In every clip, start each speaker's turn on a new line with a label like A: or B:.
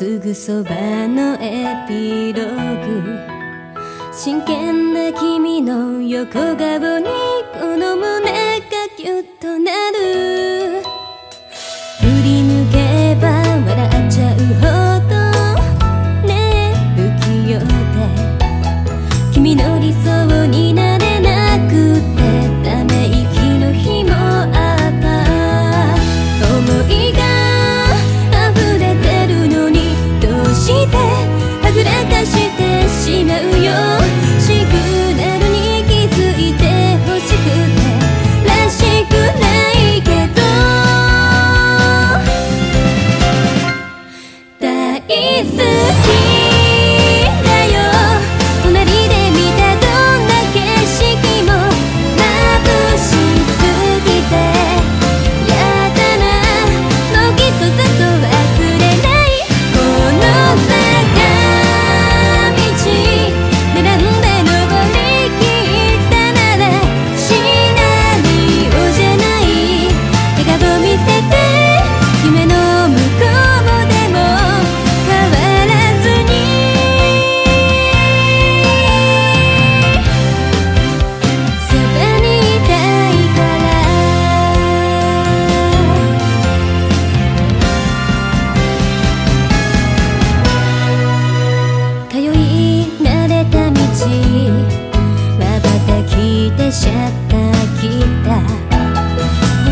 A: すぐそばのエピローグ。真剣な君の横顔にこの胸がキュッとなる。好き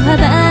A: 他的